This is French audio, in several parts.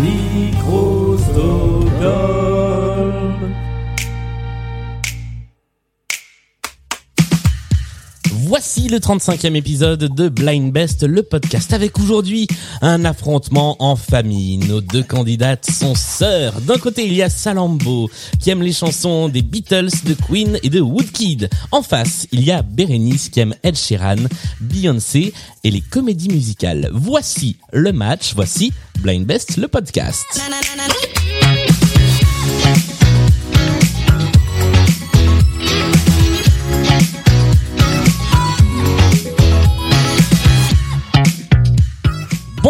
Microstodome. Voici le 35e épisode de Blind Best, le podcast, avec aujourd'hui un affrontement en famille. Nos deux candidates sont sœurs. D'un côté, il y a Salambo, qui aime les chansons des Beatles, de Queen et de Woodkid. En face, il y a Bérénice, qui aime Ed Sheeran, Beyoncé et les comédies musicales. Voici le match, voici Blind Best, le podcast.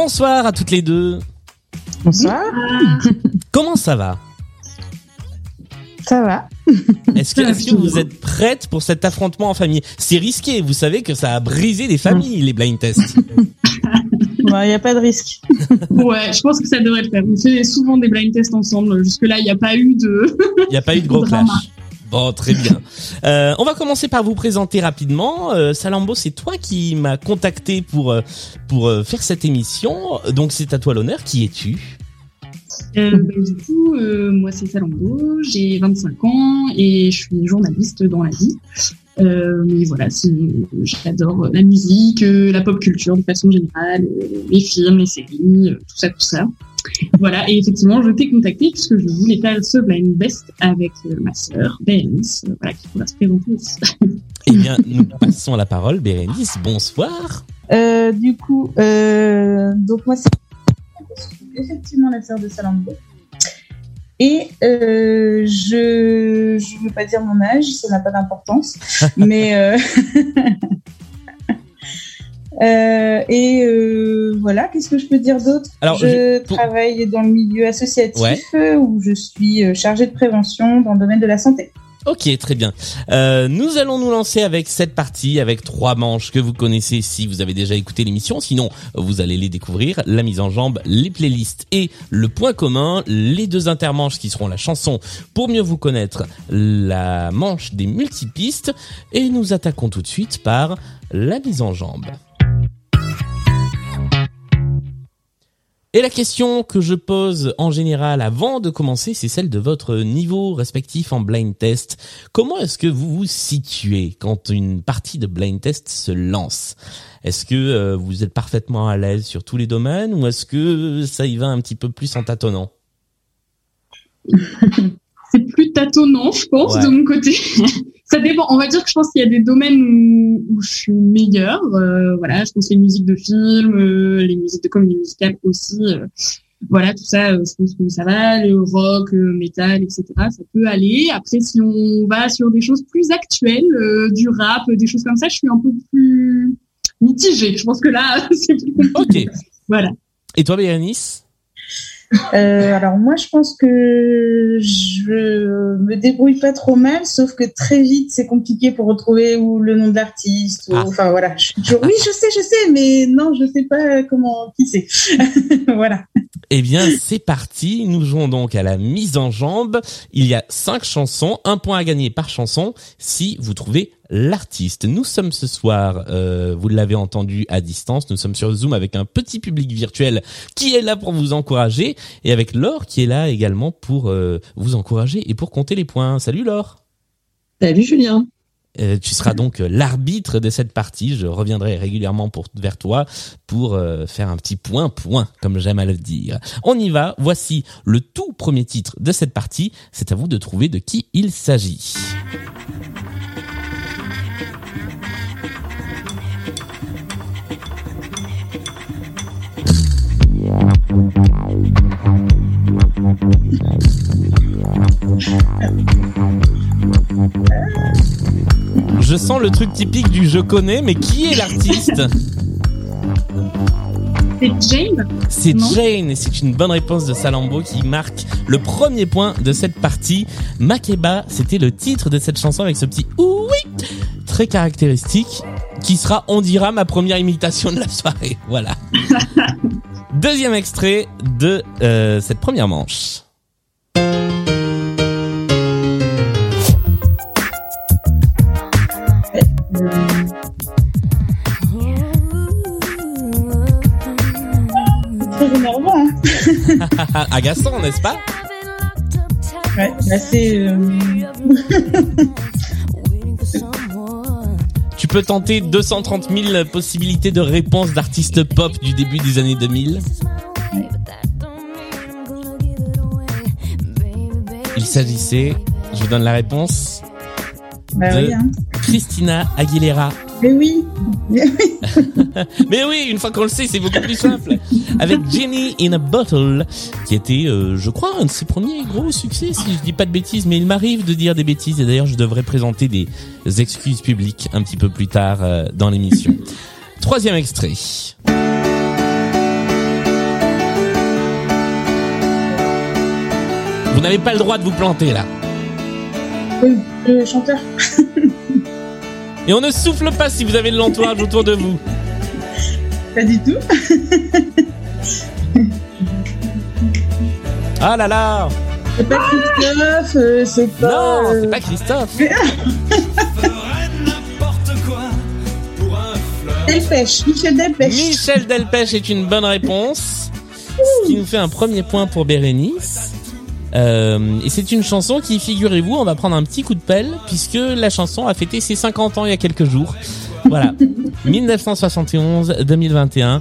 Bonsoir à toutes les deux. Bonsoir. Comment ça va? Ça va. Est-ce que, vous êtes prêtes pour cet affrontement en famille? C'est risqué, vous savez que ça a brisé des familles, les blind tests. Il n'y a pas de risque. Ouais, je pense que ça devrait le faire. On fait souvent des blind tests ensemble. Jusque-là, il n'y a pas eu de... Il n'y a pas eu de gros clash. Bon, très bien. Euh, on va commencer par vous présenter rapidement. Euh, Salambo, c'est toi qui m'as contacté pour euh, pour euh, faire cette émission. Donc c'est à toi l'honneur. Qui es-tu? Euh, bah, du coup, euh, moi, c'est Salambo, j'ai 25 ans et je suis journaliste dans la vie. Euh, mais voilà, j'adore la musique, la pop culture de façon générale, les films, les séries, tout ça, tout ça. Voilà, et effectivement, je t'ai contacté puisque je voulais faire ce blind best avec euh, ma sœur, Bérénice, euh, voilà, qui pourra se présenter aussi. Eh bien, nous passons la parole, Bérénice. Bonsoir. Euh, du coup, euh, donc moi, c'est effectivement la sœur de Salambo. Et euh, je je veux pas dire mon âge, ça n'a pas d'importance. mais euh, et euh, voilà, qu'est-ce que je peux dire d'autre? Alors, Je je- pour- travaille dans le milieu associatif Ouais. euh, où je suis chargée de prévention dans le domaine de la santé. Ok, très bien. Euh, nous allons nous lancer avec cette partie, avec trois manches que vous connaissez si vous avez déjà écouté l'émission. Sinon, vous allez les découvrir. La mise en jambe, les playlists et le point commun, les deux intermanches qui seront la chanson pour mieux vous connaître, la manche des multipistes. Et nous attaquons tout de suite par la mise en jambe. Et la question que je pose en général avant de commencer, c'est celle de votre niveau respectif en blind test. Comment est-ce que vous vous situez quand une partie de blind test se lance? Est-ce que euh, vous êtes parfaitement à l'aise sur tous les domaines ou est-ce que ça y va un petit peu plus en tâtonnant? C'est plus tâtonnant, je pense, Ouais. de mon côté. ça dépend. On va dire que je pense qu'il y a des domaines où, où je suis meilleure. Euh, voilà, je pense les musiques de films, euh, les musiques de comédie musicale aussi. euh, voilà, tout ça, je pense que ça va. Le rock, le métal, etc. Ça peut aller. Après, si on va sur des choses plus actuelles, du rap, des choses comme ça, je suis un peu plus mitigée. Je pense que là, c'est plus compliqué. Ok. Voilà. Et toi, Bérénice? Euh, alors moi, je pense que je me débrouille pas trop mal, sauf que très vite, c'est compliqué pour retrouver le nom de l'artiste. ou- Ah. Enfin voilà, je suis toujours, oui, je sais, je sais, mais non, je sais pas comment qui c'est. voilà. Eh bien, c'est parti. Nous jouons donc à la mise en jambe. Il y a cinq chansons, un point à gagner par chanson si vous trouvez l'artiste. Nous sommes ce soir, euh, vous l'avez entendu à distance, nous sommes sur Zoom avec un petit public virtuel qui est là pour vous encourager et avec Laure qui est là également pour euh, vous encourager et pour compter les points. Salut Laure. Salut Julien. Euh, tu seras donc l'arbitre de cette partie. Je reviendrai régulièrement pour, vers toi pour euh, faire un petit point point, comme j'aime à le dire. On y va. Voici le tout premier titre de cette partie. C'est à vous de trouver de qui il s'agit. Je sens le truc typique du je connais, mais qui est l'artiste C'est Jane. C'est. Jane et c'est une bonne réponse de Salambo qui marque le premier point de cette partie. Makeba, c'était le titre de cette chanson avec ce petit oui très caractéristique qui sera, on dira, ma première imitation de la soirée. Voilà. Deuxième extrait de euh, cette première manche. Hein Agaçant, n'est-ce pas? Ouais, c'est. euh, peux tenter 230 000 possibilités de réponses d'artistes pop du début des années 2000. Il s'agissait, je vous donne la réponse, Bah De- oui, hein. Christina Aguilera. Mais oui. Mais oui, une fois qu'on le sait, c'est beaucoup plus simple. Avec Jenny in a Bottle, qui était, euh, je crois, un de ses premiers gros succès, si je dis pas de bêtises, mais il m'arrive de dire des bêtises, et d'ailleurs je devrais présenter des excuses publiques un petit peu plus tard euh, dans l'émission. Troisième extrait. Vous n'avez pas le droit de vous planter là. Oui, le chanteur. Et on ne souffle pas si vous avez de l'entourage autour de vous. Pas du tout. Ah là là C'est pas Christophe, euh, c'est pas. Non, euh, c'est pas Christophe. Delpech, Michel Delpech. Michel Delpech est une bonne réponse. Ce qui nous fait un premier point pour Bérénice. Euh, et c'est une chanson qui, figurez-vous, on va prendre un petit coup de pelle puisque la chanson a fêté ses 50 ans il y a quelques jours. Voilà. 1971-2021.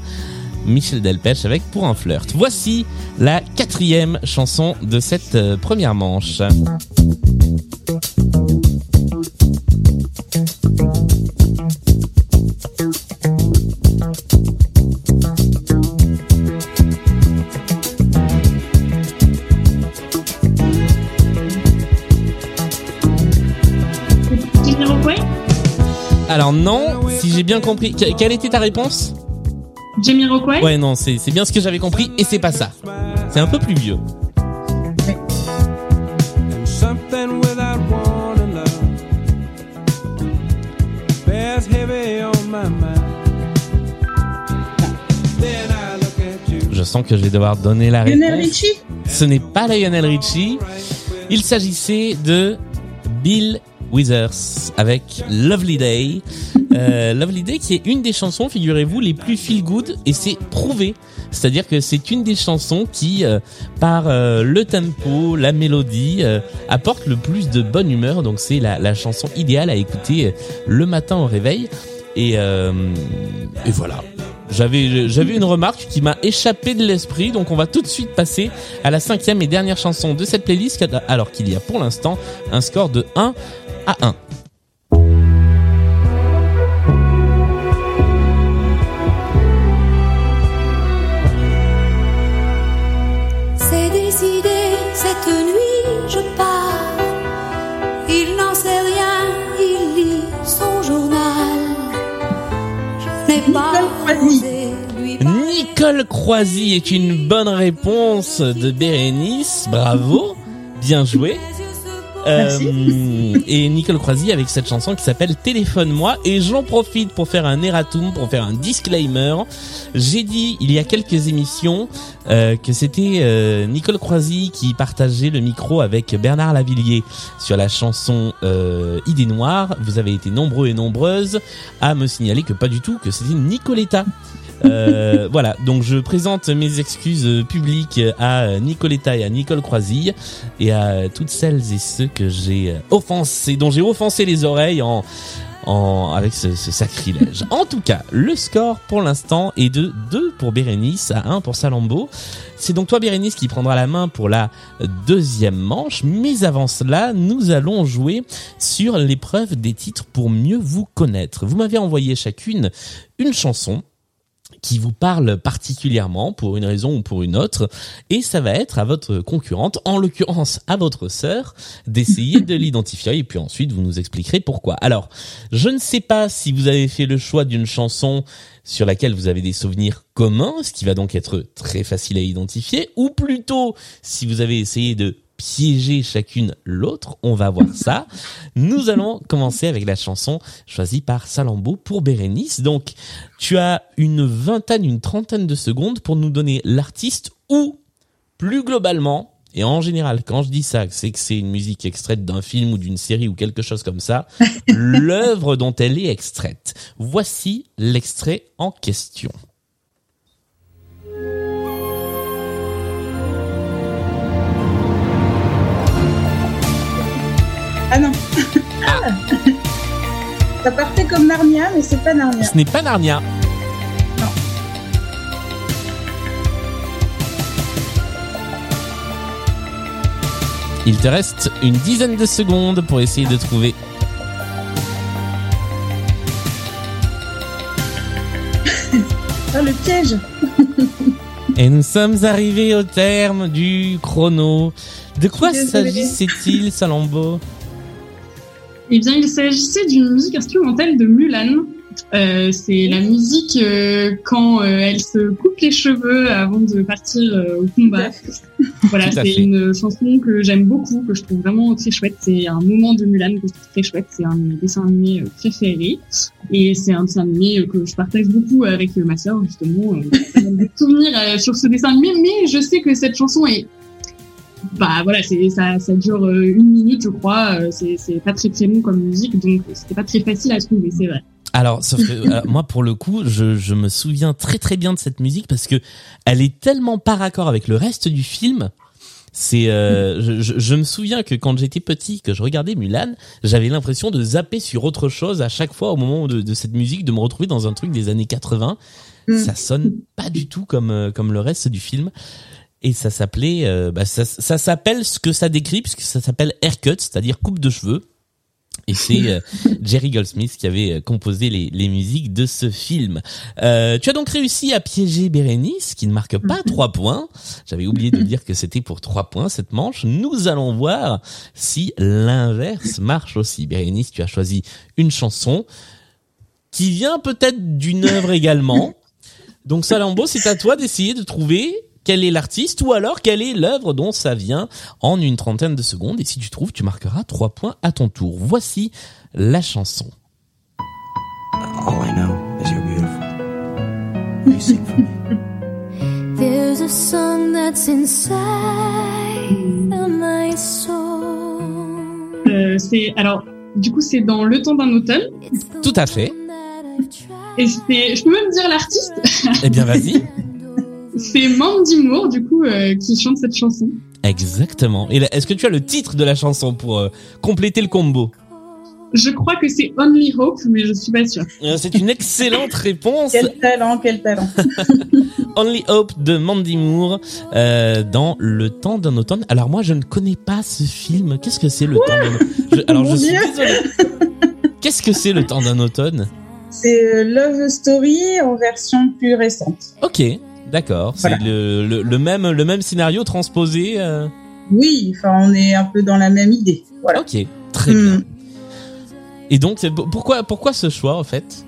Michel Delpech avec Pour un flirt. Voici la quatrième chanson de cette euh, première manche. Alors non, si j'ai bien compris, que- quelle était ta réponse? Jamiroquai Ouais, non, c'est bien ce que j'avais compris et c'est pas ça. C'est un peu plus vieux. Je sens que je vais devoir donner la Lionel réponse. Richie? Ce n'est pas Lionel Richie. Il s'agissait de Bill Withers avec Lovely Day. Euh, Lovely Day qui est une des chansons, figurez-vous, les plus feel good et c'est prouvé. C'est-à-dire que c'est une des chansons qui, euh, par euh, le tempo, la mélodie, apporte le plus de bonne humeur. Donc c'est la, la chanson idéale à écouter le matin au réveil. Et, et voilà. J'avais j'avais une remarque qui m'a échappé de l'esprit, donc on va tout de suite passer à la cinquième et dernière chanson de cette playlist, alors qu'il y a pour l'instant un score de 1 à 1. Nicole Croisy est une bonne réponse de Bérénice, bravo, bien joué. Euh, et Nicole Croisy avec cette chanson qui s'appelle Téléphone-moi et j'en profite pour faire un erratum, pour faire un disclaimer. J'ai dit il y a quelques émissions euh, que c'était euh, Nicole Croisy qui partageait le micro avec Bernard Lavillier sur la chanson euh, Idée Noire. Vous avez été nombreux et nombreuses à me signaler que pas du tout, que c'était Nicoletta. Euh, voilà, donc je présente mes excuses euh, publiques à Nicoletta et à Nicole Croisille et à toutes celles et ceux que j'ai euh, offensés, dont j'ai offensé les oreilles en, en avec ce, ce sacrilège. En tout cas, le score pour l'instant est de 2 pour Bérénice à 1 pour Salambo. C'est donc toi Bérénice qui prendra la main pour la deuxième manche, mais avant cela, nous allons jouer sur l'épreuve des titres pour mieux vous connaître. Vous m'avez envoyé chacune une chanson qui vous parle particulièrement pour une raison ou pour une autre, et ça va être à votre concurrente, en l'occurrence à votre sœur, d'essayer de l'identifier, et puis ensuite vous nous expliquerez pourquoi. Alors, je ne sais pas si vous avez fait le choix d'une chanson sur laquelle vous avez des souvenirs communs, ce qui va donc être très facile à identifier, ou plutôt si vous avez essayé de piéger chacune l'autre, on va voir ça. Nous allons commencer avec la chanson choisie par Salambo pour Bérénice. Donc, tu as une vingtaine, une trentaine de secondes pour nous donner l'artiste ou, plus globalement, et en général, quand je dis ça, c'est que c'est une musique extraite d'un film ou d'une série ou quelque chose comme ça, l'œuvre dont elle est extraite. Voici l'extrait en question. Ah non. Ah. Ça partait comme Narnia, mais c'est pas Narnia. Ce n'est pas Narnia. Non. Il te reste une dizaine de secondes pour essayer de trouver. oh, le piège Et nous sommes arrivés au terme du chrono. De quoi s'agissait-il, Salambo? Eh bien, il s'agissait d'une musique instrumentale de Mulan. Euh, c'est la musique euh, quand euh, elle se coupe les cheveux avant de partir euh, au combat. Voilà, c'est une chanson que j'aime beaucoup, que je trouve vraiment très chouette. C'est un moment de Mulan que je trouve très chouette. C'est un de mes dessins animés euh, préférés. Et c'est un dessin animé euh, que je partage beaucoup avec ma sœur, justement. Euh, pas mal de souvenirs euh, sur ce dessin animé, mais je sais que cette chanson est bah voilà, c'est ça, ça dure euh, une minute, je crois. Euh, C'est c'est pas très très long comme musique, donc c'était pas très facile à trouver, c'est vrai. Alors, sauf que alors, moi, pour le coup, je, je me souviens très très bien de cette musique parce que elle est tellement pas raccord avec le reste du film. C'est, euh, je, je- je me souviens que quand j'étais petit, que je regardais Mulan, j'avais l'impression de zapper sur autre chose à chaque fois au moment de, de cette musique, de me retrouver dans un truc des années 80. Mm. Ça sonne pas du tout comme euh, comme le reste du film. Et ça s'appelait, euh, bah, ça, ça s'appelle ce que ça décrit puisque ça s'appelle haircut, c'est-à-dire coupe de cheveux. Et c'est euh, Jerry Goldsmith qui avait euh, composé les, les musiques de ce film. Euh, tu as donc réussi à piéger Bérénice, qui ne marque pas trois points. J'avais oublié de dire que c'était pour trois points cette manche. Nous allons voir si l'inverse marche aussi. Bérénice, tu as choisi une chanson qui vient peut-être d'une œuvre également. Donc Salambo, c'est à toi d'essayer de trouver quel est l'artiste ou alors quelle est l'œuvre dont ça vient en une trentaine de secondes. Et si tu trouves, tu marqueras trois points à ton tour. Voici la chanson. All I know is you're beautiful. Will you sing for me? There's a song that's inside of my soul. Euh, c'est alors du coup c'est dans Le temps d'un automne Tout à fait. et c'est je peux même dire l'artiste Eh bien, vas-y. c'est Mandy Moore du coup euh, qui chante cette chanson. Exactement. Et est-ce que tu as le titre de la chanson pour euh, compléter le combo? Je crois que c'est Only Hope mais je suis pas sûre. Euh, C'est une excellente réponse. Quel talent, quel talent. Only Hope de Mandy Moore euh, dans Le temps d'un automne. Alors moi, je ne connais pas ce film. Qu'est-ce que c'est Le temps d'un automne? Alors Mon je suis Dieu. désolé. Qu'est-ce que c'est Le temps d'un automne? C'est Love Story en version plus récente. Ok, d'accord. C'est le, le, le même le même scénario transposé. euh, Oui, enfin, on est un peu dans la même idée. Voilà. Ok, très bien. Et donc, pourquoi pourquoi ce choix en fait?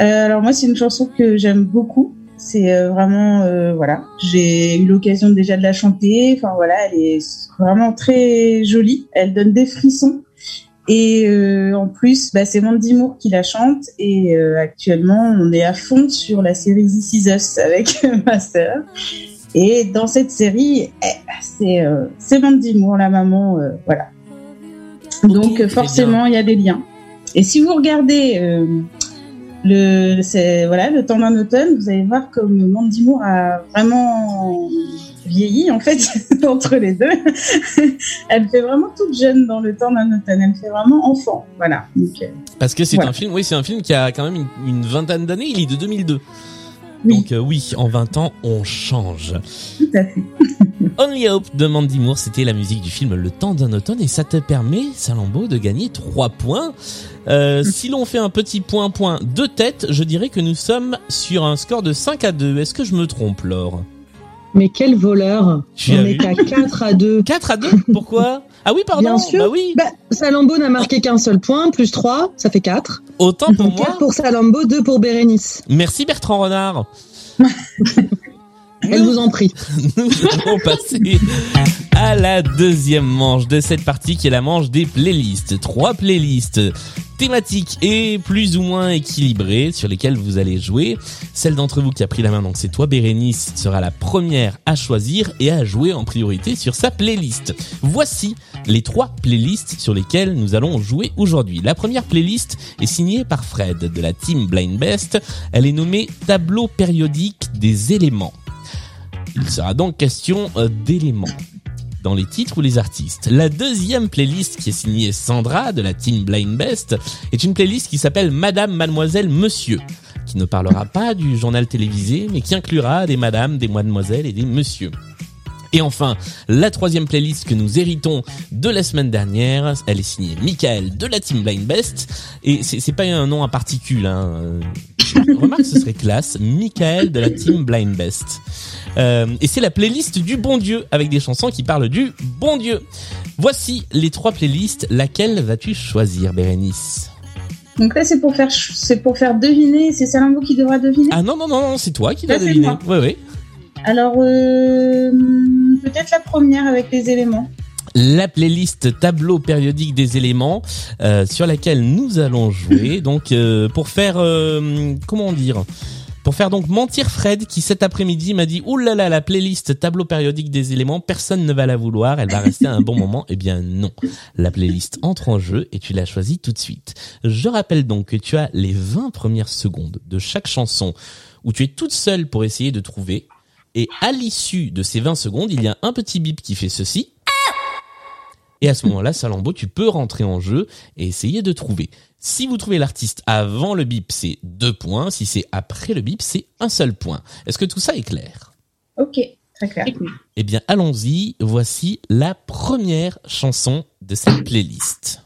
Euh, alors moi, c'est une chanson que j'aime beaucoup. C'est euh, vraiment, euh, voilà, j'ai eu l'occasion déjà de la chanter. Enfin voilà, elle est vraiment très jolie. Elle donne des frissons. Et euh, en plus, bah, c'est Mandy Moore qui la chante. Et euh, actuellement, on est à fond sur la série This Is Us avec ma sœur. Et dans cette série, eh, c'est euh, Mandy Moore, la maman, euh, voilà. Donc forcément, il y a des liens. Et si vous regardez euh, le, c'est voilà, le temps d'un automne, vous allez voir comme Mandy Moore a vraiment vieilli en fait entre les deux. Elle fait vraiment toute jeune dans le temps d'un automne. Elle fait vraiment enfant, voilà. Donc, euh, Parce que c'est Voilà. un film, oui, c'est un film qui a quand même une, une vingtaine d'années. Il est de 2002. Oui. Donc euh, oui, en 20 ans, on change. tout à fait. Only Hope de Mandy Moore, c'était la musique du film Le temps d'un automne et ça te permet, Salambo, de gagner 3 points. Euh, si l'on fait un petit point point de tête, je dirais que nous sommes sur un score de 5 à 2. Est-ce que je me trompe, Laure? Mais quel voleur On est à 4 à 2. 4 à 2 Pourquoi? Ah oui, pardon. Bien sûr. Bah oui. Bah, Salambo n'a marqué qu'un seul point, plus 3, ça fait 4. Autant pour 4 moi. pour Salambo, 2 pour Bérénice. Merci Bertrand Renard. Elle vous en prie. nous allons passer à la deuxième manche de cette partie qui est la manche des playlists. Trois playlists thématiques et plus ou moins équilibrées sur lesquelles vous allez jouer. Celle d'entre vous qui a pris la main, donc c'est toi Bérénice, sera la première à choisir et à jouer en priorité sur sa playlist. Voici les trois playlists sur lesquelles nous allons jouer aujourd'hui. La première playlist est signée par Fred de la team Blind Best. Elle est nommée Tableau périodique des éléments. Il sera donc question euh, d'éléments dans les titres ou les artistes. La deuxième playlist qui est signée Sandra de la team Blind Best est une playlist qui s'appelle Madame, Mademoiselle, Monsieur qui ne parlera pas du journal télévisé mais qui inclura des madames, des mademoiselles et des messieurs. Et enfin, la troisième playlist que nous héritons de la semaine dernière, elle est signée Michael de la Team Blind Best. Et c'est pas un nom à particules. Hein. Euh, Remarque, ce serait classe. Michael de la Team Blind Best. Euh, et c'est la playlist du bon Dieu avec des chansons qui parlent du bon Dieu. Voici les trois playlists. Laquelle vas-tu choisir, Bérénice? Donc là, c'est pour faire, c'est pour faire deviner. C'est Salambo qui devra deviner? Ah non, non, non, non, c'est toi qui c'est deviner. Ouais, ouais. Alors, euh, peut-être la première avec les éléments. la playlist tableau périodique des éléments euh, sur laquelle nous allons jouer. Donc euh, pour faire euh, comment dire pour faire donc mentir Fred qui cet après-midi m'a dit ouh là là la playlist tableau périodique des éléments personne ne va la vouloir elle va rester un bon moment. Eh bien non. La playlist entre en jeu et tu l'as choisie tout de suite. Je rappelle donc que tu as les 20 premières secondes de chaque chanson où tu es toute seule pour essayer de trouver et à l'issue de ces 20 secondes il y a un petit bip qui fait ceci et à ce moment-là, Salambo, tu peux rentrer en jeu et essayer de trouver. Si vous trouvez l'artiste avant le bip, c'est deux points. Si c'est après le bip, c'est un seul point. Est-ce que tout ça est clair? Ok, très clair. Cool. Eh bien, allons-y. Voici la première chanson de cette playlist.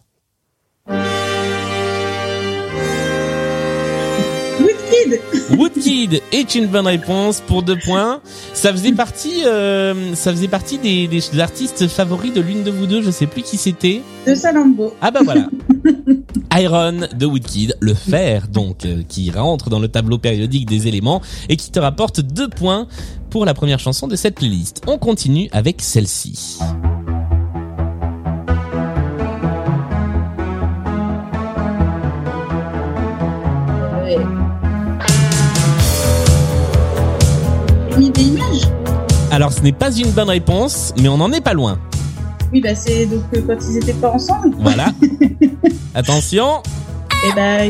Woodkid Woodkid est une bonne réponse pour deux points. Ça faisait partie, euh, ça faisait partie des, des artistes favoris de l'une de vous deux. Je sais plus qui c'était. de Salambo. Ah bah voilà. Iron de Woodkid, le fer donc, euh, qui rentre dans le tableau périodique des éléments et qui te rapporte deux points pour la première chanson de cette playlist. On continue avec celle-ci. Alors ce n'est pas une bonne réponse, mais on n'en est pas loin. Oui, bah c'est donc euh, quand ils étaient pas ensemble. Voilà. Attention. Et bah,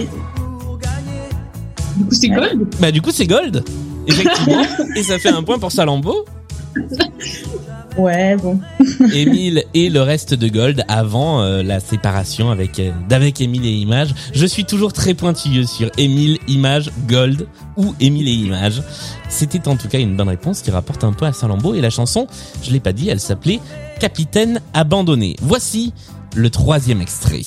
Du coup, c'est Gold. Bah du coup c'est Gold. Effectivement. et ça fait un point pour Salambo. ouais, bon. Émile et le reste de Gold avant euh, la séparation avec euh, d'avec Émile et Image. Je suis toujours très pointilleux sur Émile, Image, Gold ou Émile et Image. C'était en tout cas une bonne réponse qui rapporte un point à Salambo et la chanson, je l'ai pas dit, elle s'appelait Capitaine abandonné. Voici le troisième extrait.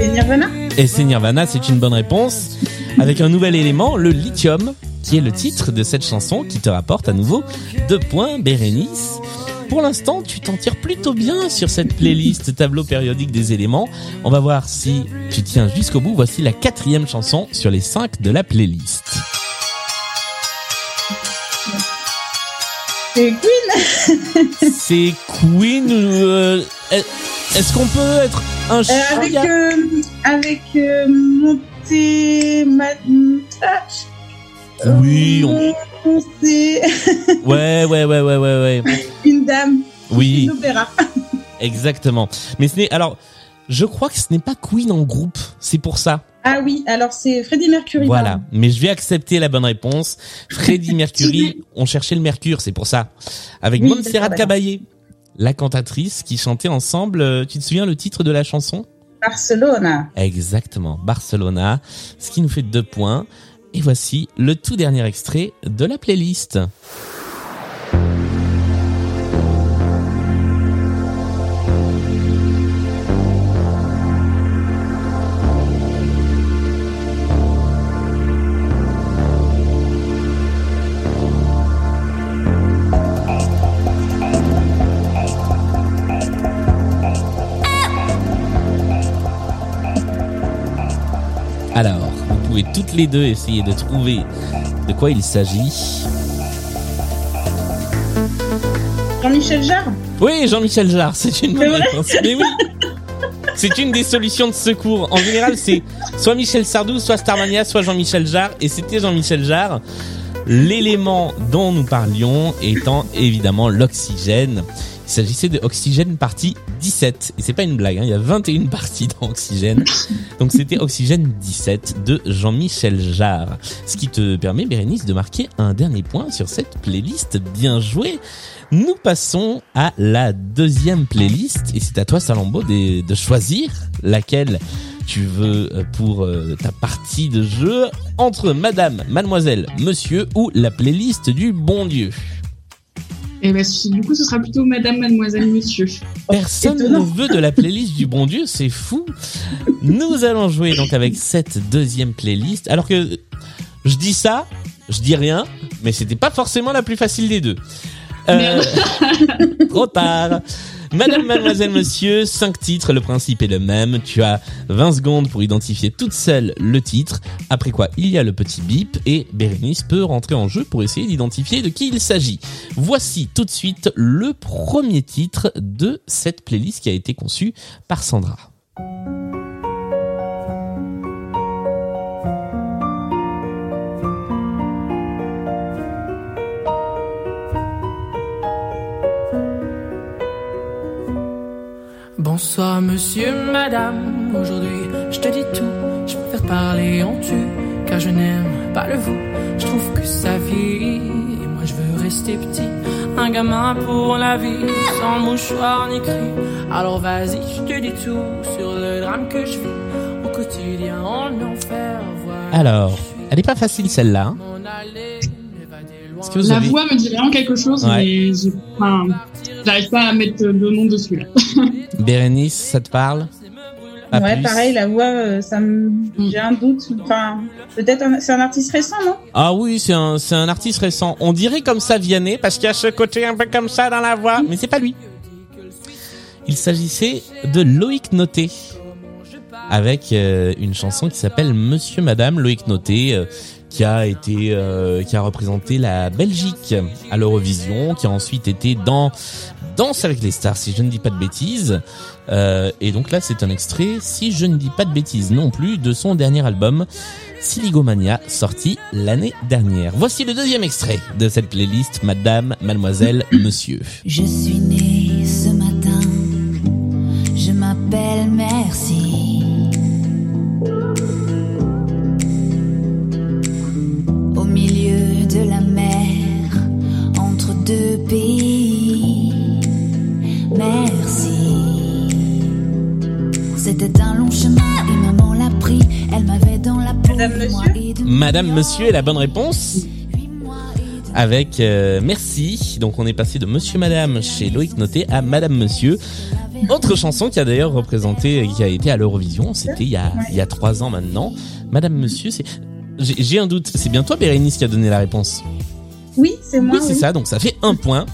Et Nirvana Et c'est Nirvana, c'est une bonne réponse. Avec un nouvel élément, le lithium, qui est le titre de cette chanson, qui te rapporte à nouveau deux points, Bérénice. Pour l'instant, tu t'en tires plutôt bien sur cette playlist tableau périodique des éléments. On va voir si tu tiens jusqu'au bout. Voici la quatrième chanson sur les cinq de la playlist. C'est Queen C'est Queen. euh, Est-ce qu'on peut être un Euh, chat avec euh, avec euh, Monté Ma... Ah, Oui, on- c'est ouais, ouais, ouais, ouais, ouais, ouais. une dame Oui. d'opéra. Exactement. Mais ce n'est alors, je crois que ce n'est pas Queen en groupe. C'est pour ça. Ah oui, alors c'est Freddie Mercury. Voilà. pardon. Mais je vais accepter la bonne réponse. Freddie Mercury, on cherchait le Mercure, c'est pour ça. Avec Oui, Montserrat. Caballé, la cantatrice qui chantait ensemble. euh, Tu te souviens le titre de la chanson? Barcelona. Exactement. Barcelona. Ce qui nous fait deux points. Et voici le tout dernier extrait de la playlist. Toutes les deux essayer de trouver de quoi il s'agit. Jean-Michel Jarre Oui, Jean-Michel Jarre, c'est une bonne réponse. Mais oui, c'est une des solutions de secours. En général, c'est soit Michel Sardou, soit Starmania, soit Jean-Michel Jarre. Et c'était Jean-Michel Jarre. L'élément dont nous parlions étant évidemment l'oxygène. Il s'agissait de Oxygène partie 17. Et c'est pas une blague, hein, il y a 21 parties dans Oxygène. Donc c'était Oxygène 17 de Jean-Michel Jarre. Ce qui te permet, Bérénice, de marquer un dernier point sur cette playlist. Bien joué nous passons à la deuxième playlist et c'est à toi Salambo de, choisir laquelle tu veux euh, pour euh, ta partie de jeu entre madame, mademoiselle, monsieur ou la playlist du bon Dieu. Et du coup, ce sera plutôt Madame, Mademoiselle, Monsieur. Personne ne veut de la playlist du bon Dieu, c'est fou. Nous allons jouer donc avec cette deuxième playlist. Alors que je dis ça, je dis rien, mais c'était pas forcément la plus facile des deux. Euh, trop tard. Madame, mademoiselle, monsieur, cinq titres, le principe est le même. Tu as 20 secondes pour identifier toute seule le titre. Après quoi, il y a le petit bip et Bérénice peut rentrer en jeu pour essayer d'identifier de qui il s'agit. Voici tout de suite le premier titre de cette playlist qui a été conçue par Sandra. Bonsoir monsieur, madame, aujourd'hui je te dis tout, je préfère parler en tu, car je n'aime pas le vous, je trouve que ça vieillit, et moi je veux rester petit, un gamin pour la vie, sans mouchoir ni cri, alors vas-y je te dis tout, sur le drame que je vis, au quotidien en enfer, voilà. Alors, elle est pas facile celle-là. hein. Que vous La avez- voix me dit vraiment quelque chose, Ouais. mais enfin, j'arrive pas à mettre de nom dessus, là. Bérénice, ça te parle? Pas ouais, plus pareil, la voix, euh, ça me, j'ai un doute. Enfin, peut-être un- c'est un artiste récent, non? Ah oui, c'est un, c'est un artiste récent. On dirait comme ça Vianney parce qu'il y a ce côté un peu comme ça dans la voix, mais c'est pas lui. Il s'agissait de Loïc Noté avec euh, une chanson qui s'appelle Monsieur Madame Loïc Noté euh, qui a été euh, qui a représenté la Belgique à l'Eurovision, qui a ensuite été dans Danse avec les stars si je ne dis pas de bêtises. Euh, et donc là, c'est un extrait, si je ne dis pas de bêtises non plus, de son dernier album, Siligomania, sorti l'année dernière. Voici le deuxième extrait de cette playlist, Madame, Mademoiselle, Monsieur. Je suis née ce matin, je m'appelle Merci. Madame, monsieur. Madame, est la bonne réponse avec euh, Merci. Donc on est passé de Monsieur Madame chez Loïc Noté à Madame Monsieur. Autre chanson qui a d'ailleurs représenté, qui a été à l'Eurovision, c'était il y a il y a trois ans maintenant. Madame Monsieur, c'est j'ai j'ai un doute. C'est bien toi, Bérénice, qui a donné la réponse. Oui, c'est moi. Oui, c'est ça. Donc ça fait un point.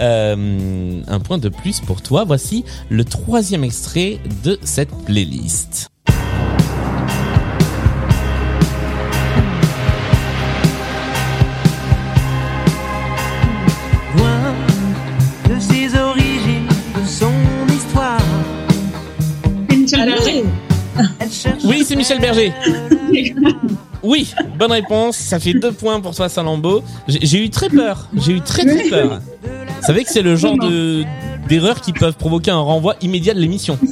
Euh, un point de plus pour toi. Voici le troisième extrait de cette playlist. Oui, c'est Michel Berger. Oui, bonne réponse. Ça fait deux points pour toi, Salambo. J'ai eu très peur. J'ai eu très très peur. Vous savez que c'est le genre de d'erreurs qui peuvent provoquer un renvoi immédiat de l'émission.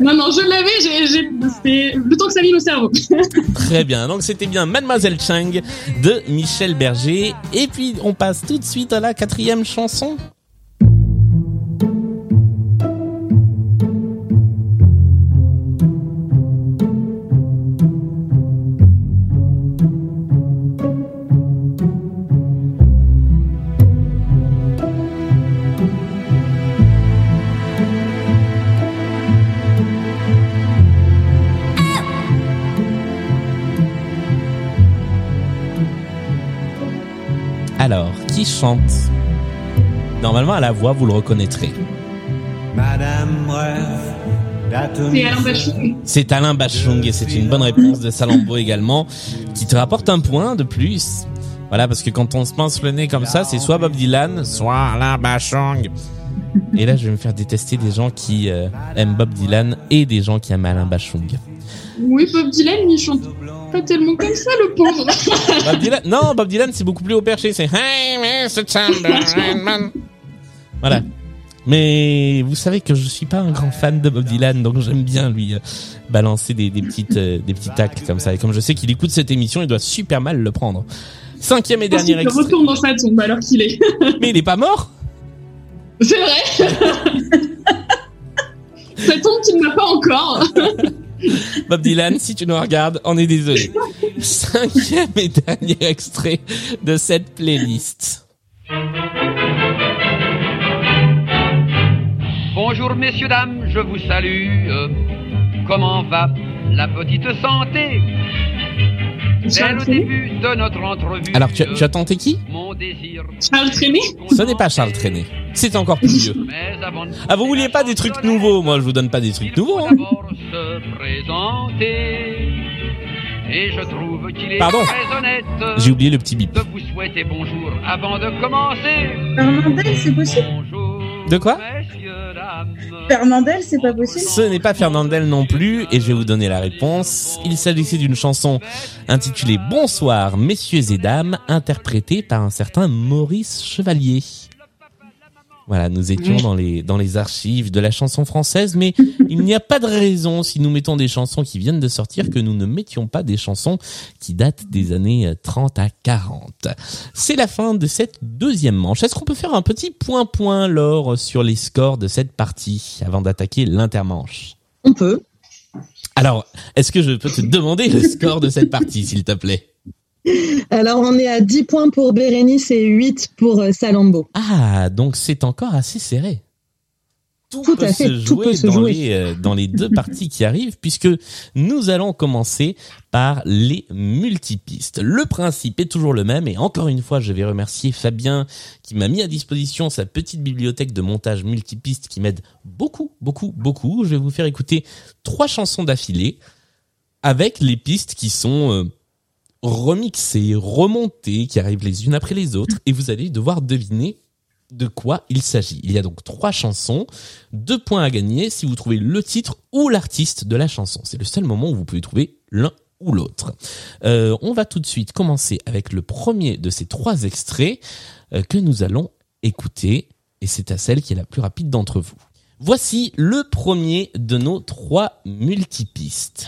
Non, non, je l'avais, le temps que ça vient au cerveau. Très bien. Donc c'était bien Mademoiselle Chang de Michel Berger. Et puis on passe tout de suite à la quatrième chanson. Qui chante Normalement, à la voix, vous le reconnaîtrez. Madame C'est Alain Bachung. C'est Alain Bachung et c'est une bonne réponse de Salambo également, qui te rapporte un point de plus. Voilà, parce que quand on se pince le nez comme ça, c'est soit Bob Dylan, soit Alain Bachung. Et là, je vais me faire détester des gens qui euh, aiment Bob Dylan et des gens qui aiment Alain Bachung. Oui, Bob Dylan, il chante pas tellement comme ça, le pauvre. Bob Dylan, non, Bob Dylan, c'est beaucoup plus haut perché. C'est Hey, Mr. Chamberlain. Voilà. Mais vous savez que je suis pas un grand fan de Bob Dylan, donc j'aime bien lui euh, balancer des, des petites euh, des petits tacles comme ça. Et comme je sais qu'il écoute cette émission, il doit super mal le prendre. Cinquième et dernier extrait. retourne dans sa tombe alors qu'il est. Mais il est pas mort C'est vrai. ça tombe qu'il n'a pas encore. Bob Dylan, si tu nous regardes, on est désolé. Cinquième et dernier extrait de cette playlist. Bonjour messieurs, dames, je vous salue. Euh, comment va la petite santé? Charles le Trenet début de notre entrevue. Alors, tu as, tu as tenté qui Mon désir. Charles Trenet Ce n'est pas Charles Trenet. C'est encore plus vieux. Mais avant de Ah, vous vouliez pas des trucs nouveaux Moi, je vous donne pas des trucs nouveaux. Hein. d'abord se présenter. Et je trouve qu'il est Pardon. très honnête J'ai oublié le petit bip. de vous souhaiter bonjour avant de commencer. Fernandel, c'est possible Bonjour. De quoi. Fernandel, c'est pas possible Ce n'est pas Fernandel non plus, et je vais vous donner la réponse. Il s'agissait d'une chanson intitulée Bonsoir, messieurs et dames, interprétée par un certain Maurice Chevalier. Voilà, nous étions dans les, dans les archives de la chanson française, mais il n'y a pas de raison, si nous mettons des chansons qui viennent de sortir, que nous ne mettions pas des chansons qui datent des années euh, 30 à 40. C'est la fin de cette deuxième manche. Est-ce qu'on peut faire un petit point-point, Laure, sur les scores de cette partie, avant d'attaquer l'intermanche? On peut. alors, est-ce que je peux te demander le score de cette partie, s'il te plaît? Alors, on est à 10 points pour Bérénice et 8 pour euh, Salambo. Ah, donc c'est encore assez serré. Tout, Tout peut à fait, se tout peut se dans, jouer. Les, euh, dans les deux parties qui arrivent, puisque nous allons commencer par les multipistes. Le principe est toujours le même, et encore une fois, je vais remercier Fabien qui m'a mis à disposition sa petite bibliothèque de montage multipiste qui m'aide beaucoup, beaucoup, beaucoup. Je vais vous faire écouter trois chansons d'affilée avec les pistes qui sont euh, remixées, remontées, qui arrivent les unes après les autres, et vous allez devoir deviner de quoi il s'agit. Il y a donc trois chansons, deux points à gagner si vous trouvez le titre ou l'artiste de la chanson. C'est le seul moment où vous pouvez trouver l'un ou l'autre. Euh, on va tout de suite commencer avec le premier de ces trois extraits euh, que nous allons écouter, et c'est à celle qui est la plus rapide d'entre vous. Voici le premier de nos trois multipistes.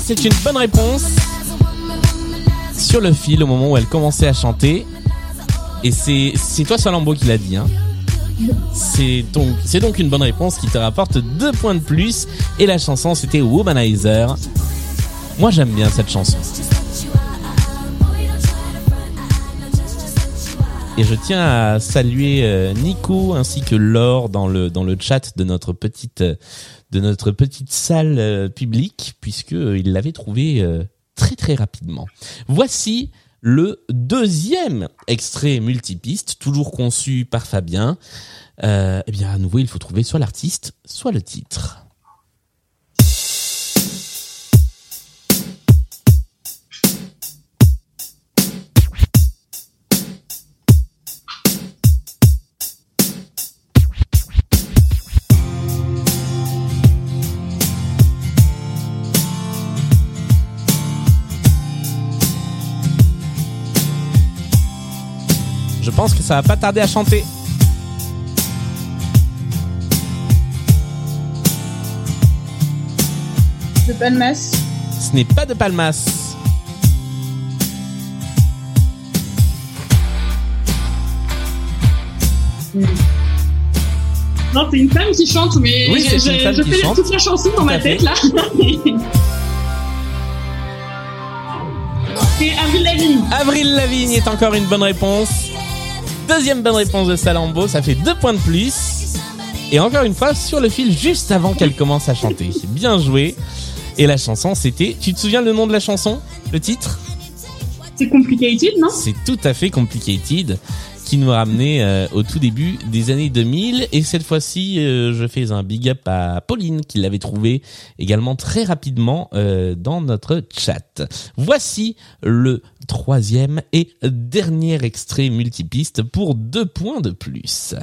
C'est une bonne réponse. Sur le fil au moment où elle commençait à chanter. Et c'est toi Salambo qui l'a dit. Hein. C'est donc c'est donc une bonne réponse qui te rapporte deux points de plus. Et la chanson c'était Womanizer. Moi j'aime bien cette chanson. Et je tiens à saluer euh, Nico ainsi que Laure dans le dans le chat de notre petite euh, de notre petite salle euh, publique puisque euh, l'avait trouvé euh, très très rapidement. Voici le deuxième extrait multipiste, toujours conçu par Fabien. Euh, eh bien, à nouveau, il faut trouver soit l'artiste, soit le titre. Ça va pas tarder à chanter. De Palmas. Ce n'est pas de Palmas. Non, c'est une femme qui chante, mais Oui, je, fais toute la chanson dans ma fait. tête là. c'est Avril Lavigne. Avril Lavigne est encore une bonne réponse. Deuxième bonne réponse de Salambo, ça fait deux points de plus. Et encore une fois, sur le fil juste avant qu'elle commence à chanter. Bien joué. Et la chanson, c'était. Tu te souviens le nom de la chanson? Le titre? C'est complicated, non? C'est tout à fait complicated qui nous ramenait euh, au tout début des années 2000 et cette fois-ci euh, je fais un big up à Pauline qui l'avait trouvé également très rapidement euh, dans notre chat. Voici le troisième et dernier extrait multipiste pour deux points de plus.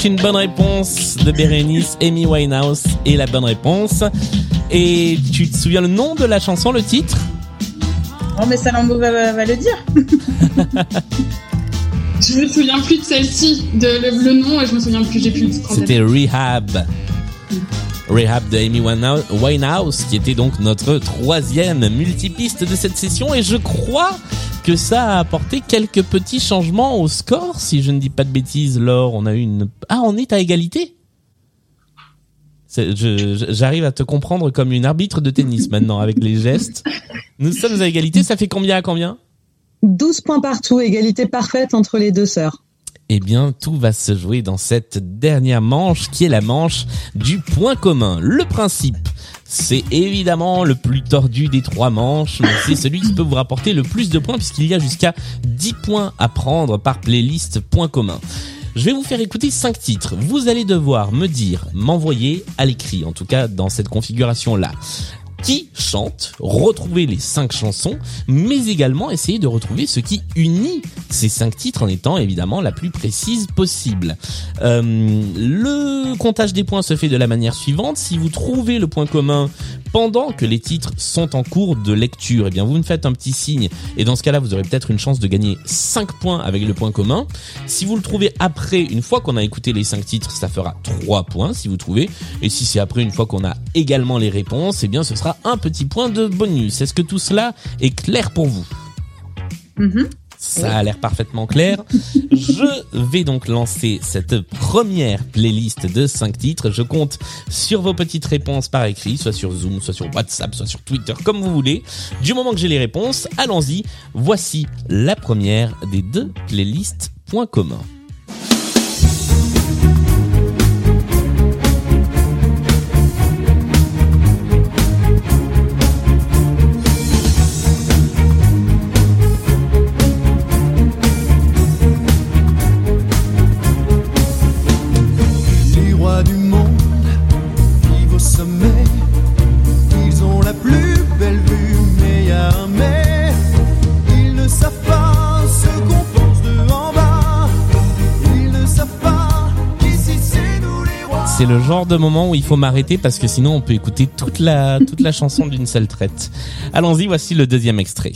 C'est une bonne réponse de Bérénice, Amy Winehouse est la bonne réponse. Et tu te souviens le nom de la chanson, le titre? Oh, mais Salambo va, va- va le dire. Je me souviens plus de celle-ci, de le, le nom, et je me souviens plus, j'ai plus. C'était Rehab. Rehab de Amy Winehouse- qui était donc notre troisième multipiste de cette session. Et je crois que ça a apporté quelques petits changements au score. Si je ne dis pas de bêtises, Laure, on a eu une... Ah, on est à égalité? J'arrive à te comprendre comme une arbitre de tennis maintenant avec les gestes. Nous sommes à égalité. Ça fait combien à combien? 12 points partout, égalité parfaite entre les deux sœurs. Eh bien, tout va se jouer dans cette dernière manche qui est la manche du point commun. Le principe, c'est évidemment le plus tordu des trois manches, mais c'est celui qui peut vous rapporter le plus de points puisqu'il y a jusqu'à 10 points à prendre par playlist point commun. Je vais vous faire écouter cinq titres. Vous allez devoir me dire, m'envoyer à l'écrit, en tout cas dans cette configuration-là qui chante, retrouver les cinq chansons, mais également essayer de retrouver ce qui unit ces cinq titres en étant évidemment la plus précise possible. Euh, le comptage des points se fait de la manière suivante. Si vous trouvez le point commun pendant que les titres sont en cours de lecture, eh bien vous me faites un petit signe et dans ce cas-là vous aurez peut-être une chance de gagner 5 points avec le point commun. Si vous le trouvez après, une fois qu'on a écouté les 5 titres, ça fera 3 points si vous trouvez. Et si c'est après, une fois qu'on a également les réponses, eh bien ce sera un petit point de bonus. Est-ce que tout cela est clair pour vous? Mhm. Ça a l'air parfaitement clair. Je vais donc lancer cette première playlist de 5 titres. Je compte sur vos petites réponses par écrit, soit sur Zoom, soit sur WhatsApp, soit sur Twitter, comme vous voulez. Du moment que j'ai les réponses, allons-y. Voici la première des deux playlists. C'est le genre de moment où il faut m'arrêter parce que sinon on peut écouter toute la, toute la chanson d'une seule traite. Allons-y, voici le deuxième extrait.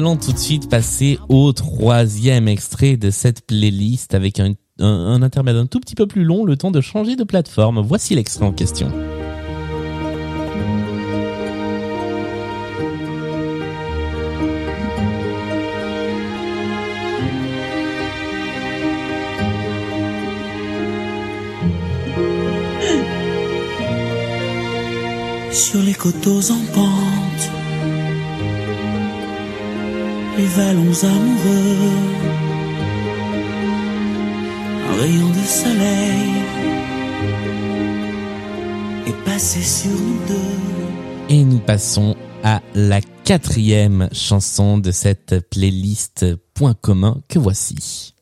Allons tout de suite passer au troisième extrait de cette playlist avec un, un, intermède un tout petit peu plus long, le temps de changer de plateforme. Voici l'extrait en question. Sur les coteaux en pente, les amoureux, un rayon de soleil est passé sur nous deux. Et nous passons à la quatrième chanson de cette playlist point commun que voici.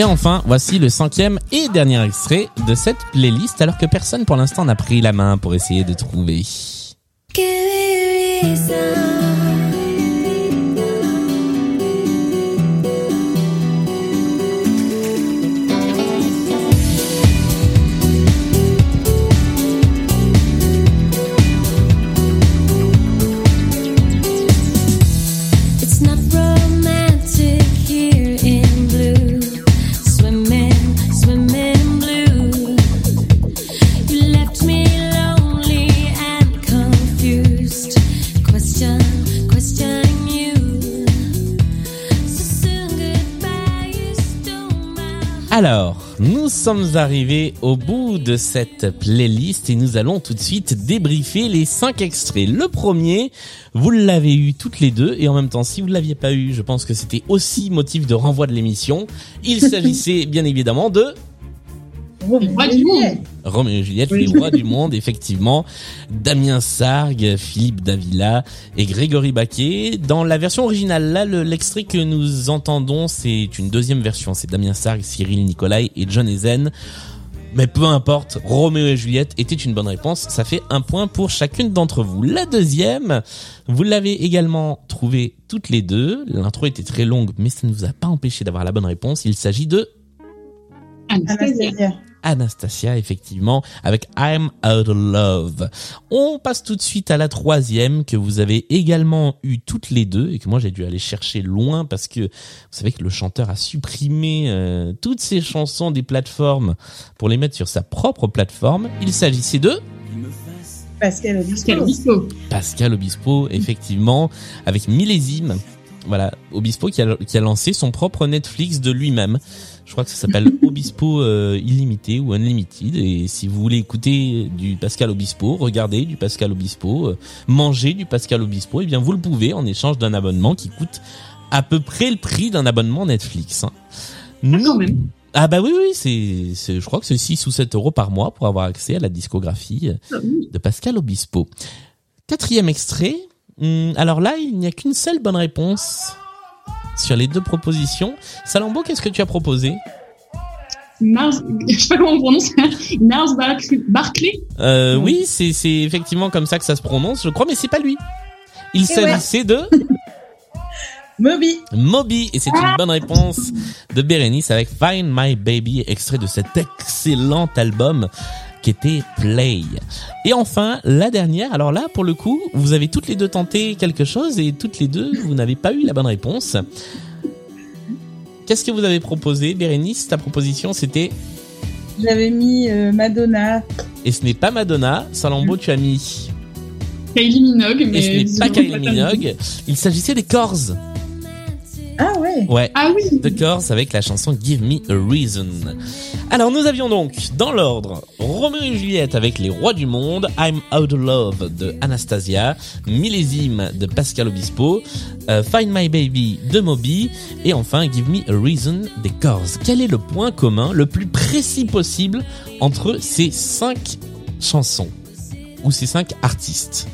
Et enfin, voici le cinquième et dernier extrait de cette playlist, alors que personne pour l'instant n'a pris la main pour essayer de trouver. Sommes arrivés au bout de cette playlist et nous allons tout de suite débriefer les cinq extraits. Le premier, vous l'avez eu toutes les deux et en même temps, si vous ne l'aviez pas eu, je pense que c'était aussi motif de renvoi de l'émission. Il s'agissait bien évidemment de Roméo et. Juliette. Roméo et Juliette, Oui. les rois du monde, effectivement. Damien Sargue, Philippe Davila et Grégory Baquet. Dans la version originale, là, le- l'extrait que nous entendons, c'est une deuxième version. C'est Damien Sargue, Cyril Nicolai et John Ezen. Mais peu importe, Roméo et Juliette était une bonne réponse. Ça fait un point pour chacune d'entre vous. La deuxième, vous l'avez également trouvée toutes les deux. L'intro était très longue, mais ça ne vous a pas empêché d'avoir la bonne réponse. Il s'agit de Anastasia. Anastasia. Effectivement, avec I'm Out of Love. On passe tout de suite à la troisième que vous avez également eu toutes les deux et que moi j'ai dû aller chercher loin parce que vous savez que le chanteur a supprimé euh, toutes ses chansons des plateformes pour les mettre sur sa propre plateforme. Il s'agissait de Pascal Obispo. Pascal Obispo. Pascal Obispo, effectivement, avec Millésime. Voilà, Obispo qui a, qui a lancé son propre Netflix de lui-même. Je crois que ça s'appelle Obispo euh, Illimité ou Unlimited. Et si vous voulez écouter du Pascal Obispo, regarder du Pascal Obispo, euh, manger du Pascal Obispo, eh bien vous le pouvez en échange d'un abonnement qui coûte à peu près le prix d'un abonnement Netflix. hein. Ah, quand même. Ah bah oui, oui, c'est, c'est, je crois que c'est 6 ou 7 euros par mois pour avoir accès à la discographie euh, Ah de Pascal Obispo. Quatrième extrait. Hum, alors là, il n'y a qu'une seule bonne réponse sur les deux propositions. Salambo, qu'est-ce que tu as proposé Nars, je sais pas comment on prononce. Nars Barclay. Euh. Oui, c'est, c'est effectivement comme ça que ça se prononce, je crois, mais c'est pas lui. Il s'agissait de Moby. Moby, et c'est une bonne réponse de Bérénice avec Find My Baby, extrait de cet excellent album qui était Play. Et enfin, la dernière, alors là, pour le coup, vous avez toutes les deux tenté quelque chose et toutes les deux, vous n'avez pas eu la bonne réponse. Qu'est-ce que vous avez proposé, Bérénice? Ta proposition, c'était, J'avais mis euh, Madonna. et ce n'est pas Madonna, Salambo, tu as mis, Kylie Minogue, mais et ce n'est pas Kylie Minogue, il s'agissait des Corrs. Ah ouais. Ouais. Ah oui. The Corrs avec la chanson Give Me a Reason. Alors nous avions donc dans l'ordre Roméo et Juliette avec Les Rois du Monde, I'm Out of Love de Anastasia, Millésime de Pascal Obispo, euh, Find My Baby de Moby et enfin Give Me a Reason des Corrs. Quel est le point commun le plus précis possible entre ces cinq chansons ou ces cinq artistes?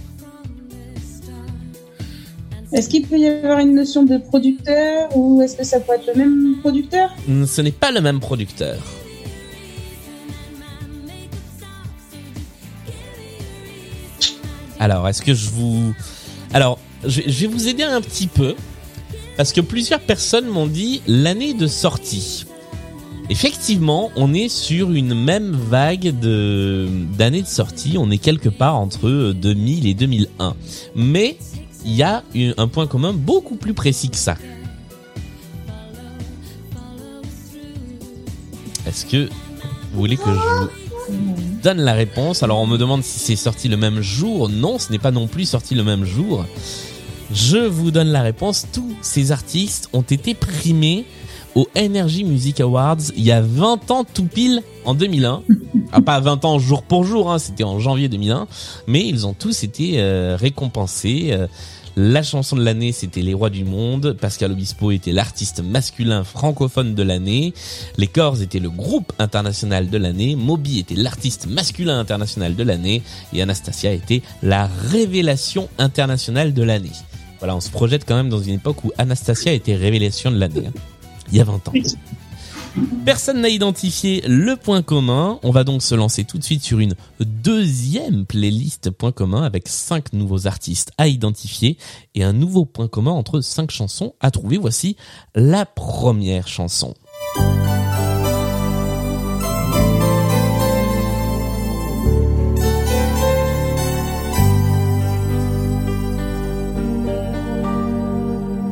Est-ce qu'il peut y avoir une notion de producteur ou est-ce que ça peut être le même producteur? Hmm, Ce n'est pas le même producteur. Alors, est-ce que je vous... Alors, je, vais vous aider un petit peu, parce que plusieurs personnes m'ont dit l'année de sortie. Effectivement, on est sur une même vague de d'années de sortie. On est quelque part entre 2000 et 2001. Mais il y a un point commun beaucoup plus précis que ça. Est-ce que vous voulez que je vous donne la réponse? Alors on me demande si c'est sorti le même jour. Non, ce n'est pas non plus sorti le même jour. Je vous donne la réponse. Tous ces artistes ont été primés au Energy Music Awards il y a 20 ans tout pile en 2001. Ah, pas 20 ans jour pour jour, hein, c'était en janvier 2001. Mais ils ont tous été euh, récompensés. Euh, la chanson de l'année, c'était Les Rois du Monde. Pascal Obispo était l'artiste masculin francophone de l'année. Les Corrs étaient le groupe international de l'année. Moby était l'artiste masculin international de l'année. Et Anastasia était la révélation internationale de l'année. Voilà, on se projette quand même dans une époque où Anastasia était révélation de l'année. hein. Il y a 20 ans. Personne n'a identifié le point commun. On va donc se lancer tout de suite sur une deuxième playlist point commun avec cinq nouveaux artistes à identifier et un nouveau point commun entre cinq chansons à trouver. Voici la première chanson.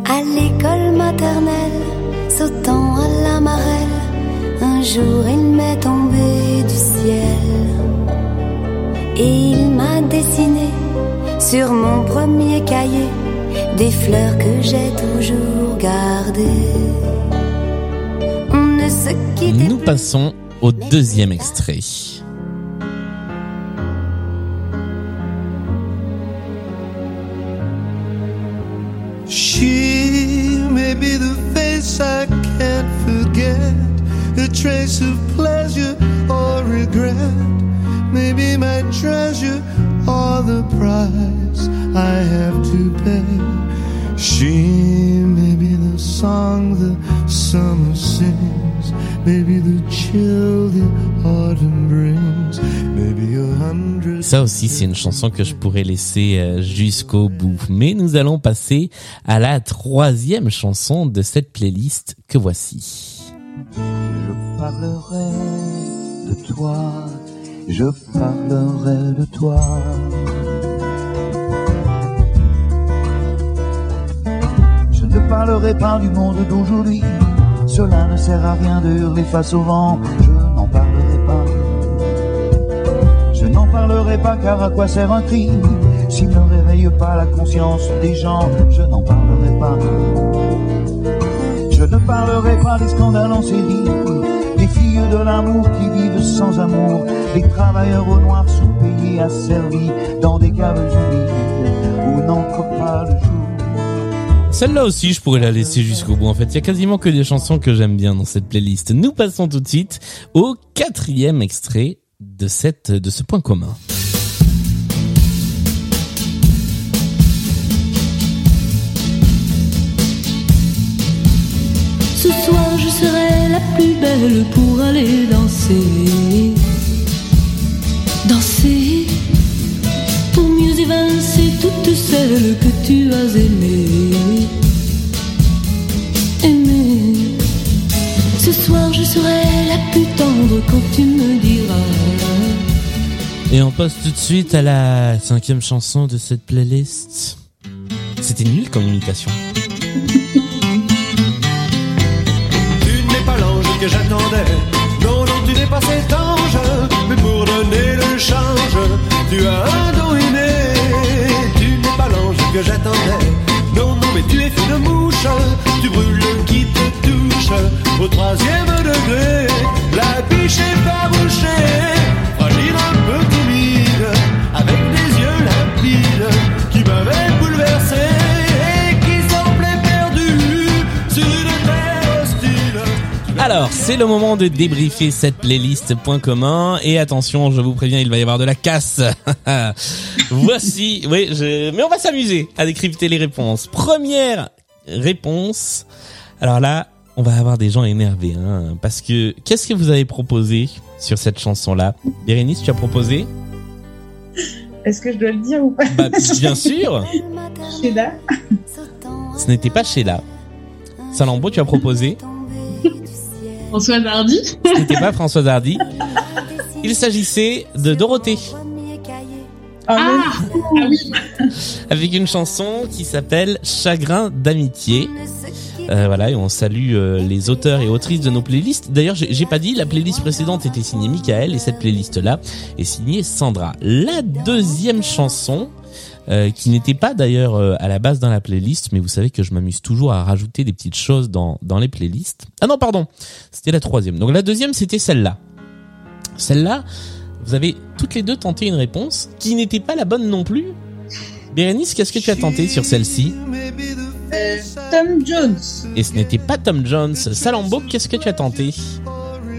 À l'école maternelle, sautant jour il m'est tombé du ciel. Et il m'a dessiné sur mon premier cahier des fleurs que j'ai toujours gardées. On ne se quittait Nous passons au deuxième extrait. She may be the face I can't forget, a trace of pleasure or regret. Maybe my treasure or the price I have to pay. She may be the song the summer sings, maybe the chill the autumn brings, maybe a hundred. Ça aussi, c'est une chanson que je pourrais laisser euh, jusqu'au bout. Mais nous allons passer à la troisième chanson de cette playlist que voici. Je parlerai de toi, je parlerai de toi. Je ne parlerai pas du monde d'aujourd'hui, cela ne sert à rien de hurler face au vent, je n'en parlerai pas. Je n'en parlerai pas car à quoi sert un cri s'il ne réveille pas la conscience des gens, je n'en parlerai pas. Je ne parlerai pas des scandales en série, des filles de l'amour qui vivent sans amour, des travailleurs au noir sous-payés asservis dans des caves humides où n'entre pas le jour. Celle-là aussi, je pourrais la laisser jusqu'au bout. En fait, il y a quasiment que des chansons que j'aime bien dans cette playlist. Nous passons tout de suite au quatrième extrait de cette, de ce point commun. Belle pour aller danser. Danser pour mieux évincer toutes celles que tu as aimées. Aimées. Ce soir je serai la plus tendre quand tu me diras. Et on passe tout de suite à la cinquième chanson de cette playlist. C'était nul comme imitation. Non, non, tu n'es pas cet ange. Mais pour donner le change, tu as un don inné. Tu n'es pas l'ange que j'attendais. Non, non, mais tu es fait de mouche. Tu brûles qui te touche. Au troisième degré, la biche est farouchée. Fragile, Alors, c'est le moment de débriefer cette playlist point commun. Et attention, je vous préviens, il va y avoir de la casse. Voici, oui, je... mais on va s'amuser à décrypter les réponses. Première réponse. Alors là, on va avoir des gens énervés, hein, parce que qu'est-ce que vous avez proposé sur cette chanson-là? Bérénice, tu as proposé? Est-ce que je dois le dire ou pas? Bah, bien sûr. Sheila Ce n'était pas Sheila. Salambo, tu as proposé? François Hardy. Ce n'était pas Françoise Hardy. Il s'agissait de Dorothée. Ah, ah oui. avec une chanson qui s'appelle Chagrin d'amitié. Euh, voilà, et on salue euh, les auteurs et autrices de nos playlists. D'ailleurs, j'ai j'ai pas dit, la playlist précédente était signée Michael et cette playlist-là est signée Sandra. La deuxième chanson, euh, qui n'était pas d'ailleurs euh, à la base dans la playlist, mais vous savez que je m'amuse toujours à rajouter des petites choses dans, dans les playlists. Ah non, pardon, c'était la troisième. Donc la deuxième, c'était celle-là. Celle-là, vous avez toutes les deux tenté une réponse qui n'était pas la bonne non plus. Bérénice, qu'est-ce que tu as tenté sur celle-ci? Euh, Tom Jones. Et ce n'était pas Tom Jones. Salambo, qu'est-ce que tu as tenté?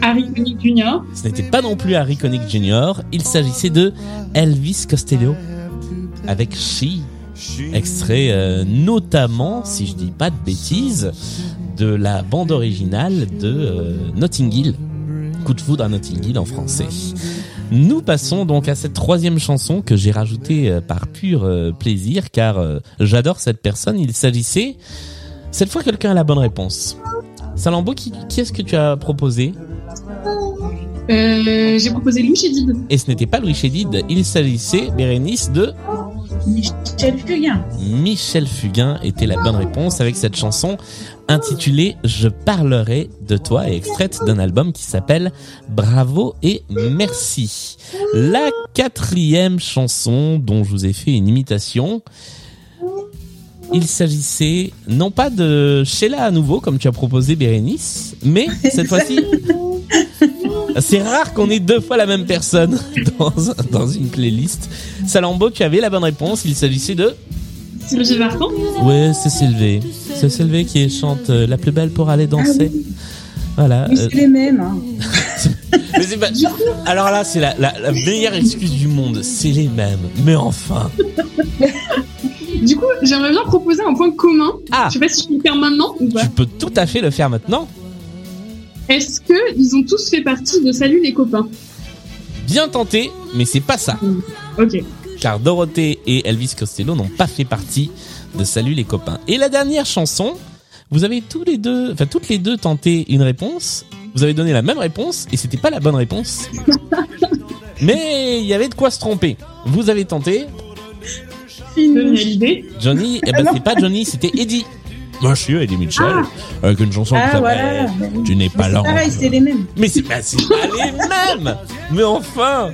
Harry Connick Jr. Ce n'était pas non plus Harry Connick Jr. Il s'agissait de Elvis Costello avec She. Extrait euh, notamment, si je dis pas de bêtises, de la bande originale de euh, Notting Hill. Coup de foudre à Notting Hill en français. Nous passons donc à cette troisième chanson que j'ai rajoutée euh, par pur plaisir car j'adore cette personne. Il s'agissait, cette fois quelqu'un a la bonne réponse. Salambo, qui, qui est-ce que tu as proposé? Euh, J'ai proposé Louis Chédid. Et ce n'était pas Louis Chédid, il s'agissait, Bérénice, de Michel Fugain. Michel Fugain était la bonne réponse avec cette chanson intitulée Je parlerai de toi et extraite d'un album qui s'appelle Bravo et merci. La quatrième chanson dont je vous ai fait une imitation, il s'agissait non pas de Sheila à nouveau comme tu as proposé Bérénice, mais cette fois-ci c'est rare qu'on ait deux fois la même personne dans, dans une playlist. Salambo, tu avais la bonne réponse. Il s'agissait de Sylvie Vartan. Ouais, c'est Sylvie. C'est Sylvie qui chante euh, La plus belle pour aller danser. Voilà. Mais euh, c'est les mêmes. Hein. mais c'est pas- Alors là, c'est la, la, la meilleure excuse du monde. C'est les mêmes. Mais enfin. Du coup, j'aimerais bien proposer un point commun. Ah. Je sais pas si je peux le faire maintenant ou pas. Tu peux tout à fait le faire maintenant. Est-ce que ils ont tous fait partie de Salut les copains Bien tenté, mais c'est pas ça. Ok. Car Dorothée et Elvis Costello n'ont pas fait partie de Salut les copains. Et la dernière chanson, vous avez tous les deux, enfin toutes les deux tenté une réponse. Vous avez donné la même réponse et c'était pas la bonne réponse. Mais il y avait de quoi se tromper. Vous avez tenté. Johnny. Johnny, eh ben c'est pas Johnny, c'était Eddie. Monsieur Eddie Mitchell, avec une chanson qui Ah, s'appelle voilà. Tu n'es pas lent. pareil, c'est les mêmes. Mais c'est bah, pas les mêmes. Mais enfin.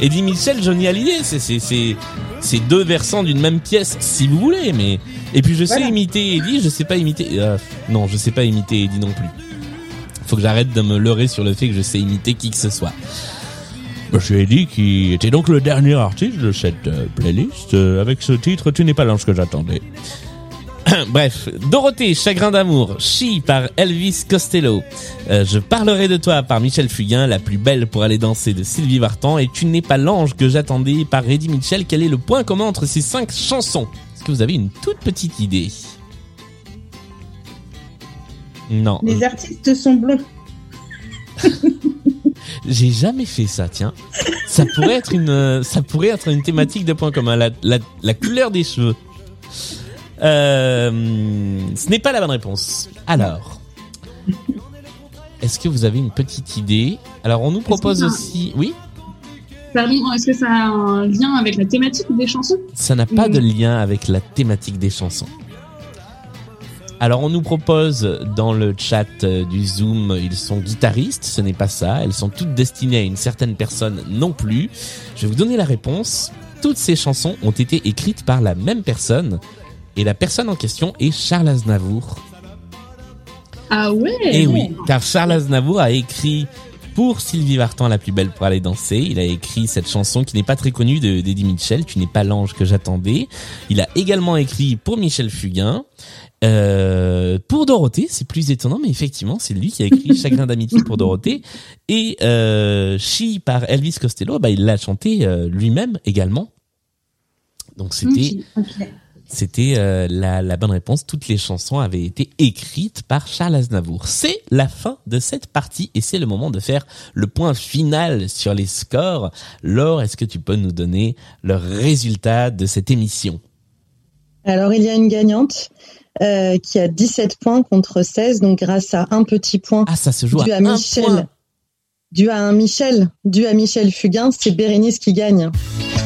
Eddie Mitchell, Johnny Hallyday, c'est deux versants d'une même pièce, si vous voulez. Mais et puis je sais Voilà. imiter Eddie, je sais pas imiter. euh, non, je sais pas imiter Eddie non plus. Faut que j'arrête de me leurrer sur le fait que je sais imiter qui que ce soit. Monsieur Eddie, qui était donc le dernier artiste de cette euh, playlist, euh, avec ce titre, tu n'es pas l'ange que j'attendais. Bref, Dorothée, Chagrin d'amour, Chi par Elvis Costello, Euh, Je parlerai de toi par Michel Fugain, La plus belle pour aller danser de Sylvie Vartan, et Tu n'es pas l'ange que j'attendais par Eddie Mitchell. Quel est le point commun entre ces cinq chansons? Est-ce que vous avez une toute petite idée? Non, Les artistes sont blonds. j'ai jamais fait ça, tiens. Ça pourrait être une, euh, ça pourrait être une thématique de point commun, la, la, la couleur des cheveux. Euh, ce n'est pas la bonne réponse. Alors, est-ce que vous avez une petite idée? Alors, on nous propose aussi, oui, Pardon, est-ce que ça a un lien avec la thématique des chansons? Ça n'a pas Mm. de lien avec la thématique des chansons. Alors on nous propose dans le chat euh, du Zoom, ils sont guitaristes, ce n'est pas ça, elles sont toutes destinées à une certaine personne non plus. Je vais vous donner la réponse. Toutes ces chansons ont été écrites par la même personne et la personne en question est Charles Aznavour. Ah ouais Eh oui, car Charles Aznavour a écrit pour Sylvie Vartan la plus belle pour aller danser. Il a écrit cette chanson qui n'est pas très connue de d'Eddie Mitchell, Tu n'es pas l'ange que j'attendais. Il a également écrit pour Michel Fugain. Euh, pour Dorothée, c'est plus étonnant, mais effectivement, c'est lui qui a écrit Chagrin d'amitié pour Dorothée. Et euh, She par Elvis Costello, bah, il l'a chanté euh, lui-même également. Donc c'était c'était euh, la, la bonne réponse. Toutes les chansons avaient été écrites par Charles Aznavour. C'est la fin de cette partie et c'est le moment de faire le point final sur les scores. Laure, est-ce que tu peux nous donner le résultat de cette émission? Alors, il y a une gagnante euh, qui a 17 points contre 16, donc grâce à un petit point Ah, ça se joue dû à Michel. point. Dû à un Michel, dû à Michel Fugain, c'est Bérénice qui gagne.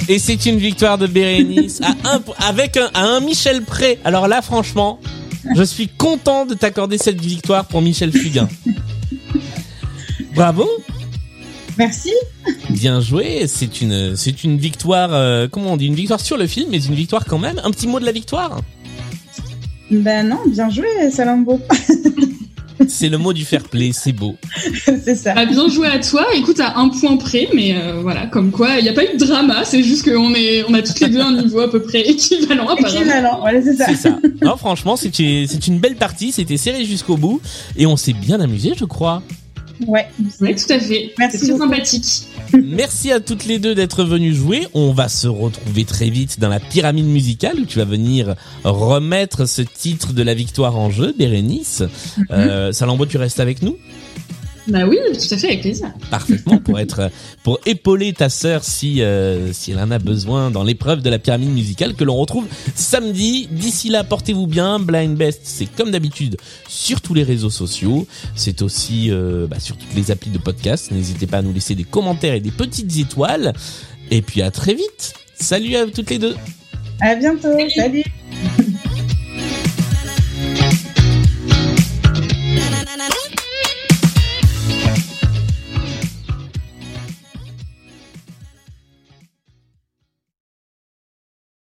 Et c'est une victoire de Bérénice à un, avec un, à un Michel près. Alors là, franchement, je suis content de t'accorder cette victoire pour Michel Fugain. Bravo. Merci. Bien joué, c'est une c'est une victoire euh, comment on dit? Une victoire sur le film mais une victoire quand même. Un petit mot de la victoire? Ben non, bien joué, Salambo. C'est le mot du fair play, c'est beau. c'est ça. Ah, bien joué à toi. Écoute, à un point près, mais euh, voilà, comme quoi, il n'y a pas eu de drama. C'est juste qu'on est, on a toutes les deux un niveau à peu près équivalent. Équivalent, voilà, c'est ça. C'est ça. Non, franchement, c'était c'est une belle partie, c'était serré jusqu'au bout et on s'est bien amusé, je crois. Ouais. Oui, tout à fait. Merci C'est très sympathique. Merci à toutes les deux d'être venues jouer. On va se retrouver très vite dans la pyramide musicale où tu vas venir remettre ce titre de la victoire en jeu, Bérénice. Euh, Salambo, tu restes avec nous? Bah oui, tout à fait, avec plaisir. parfaitement pour être pour épauler ta sœur si euh, si elle en a besoin dans l'épreuve de la pyramide musicale que l'on retrouve samedi. D'ici là, portez-vous bien. Blind Best, c'est comme d'habitude sur tous les réseaux sociaux. C'est aussi euh, bah, sur toutes les applis de podcast. N'hésitez pas à nous laisser des commentaires et des petites étoiles. Et puis à très vite. Salut à toutes les deux. À bientôt. Salut.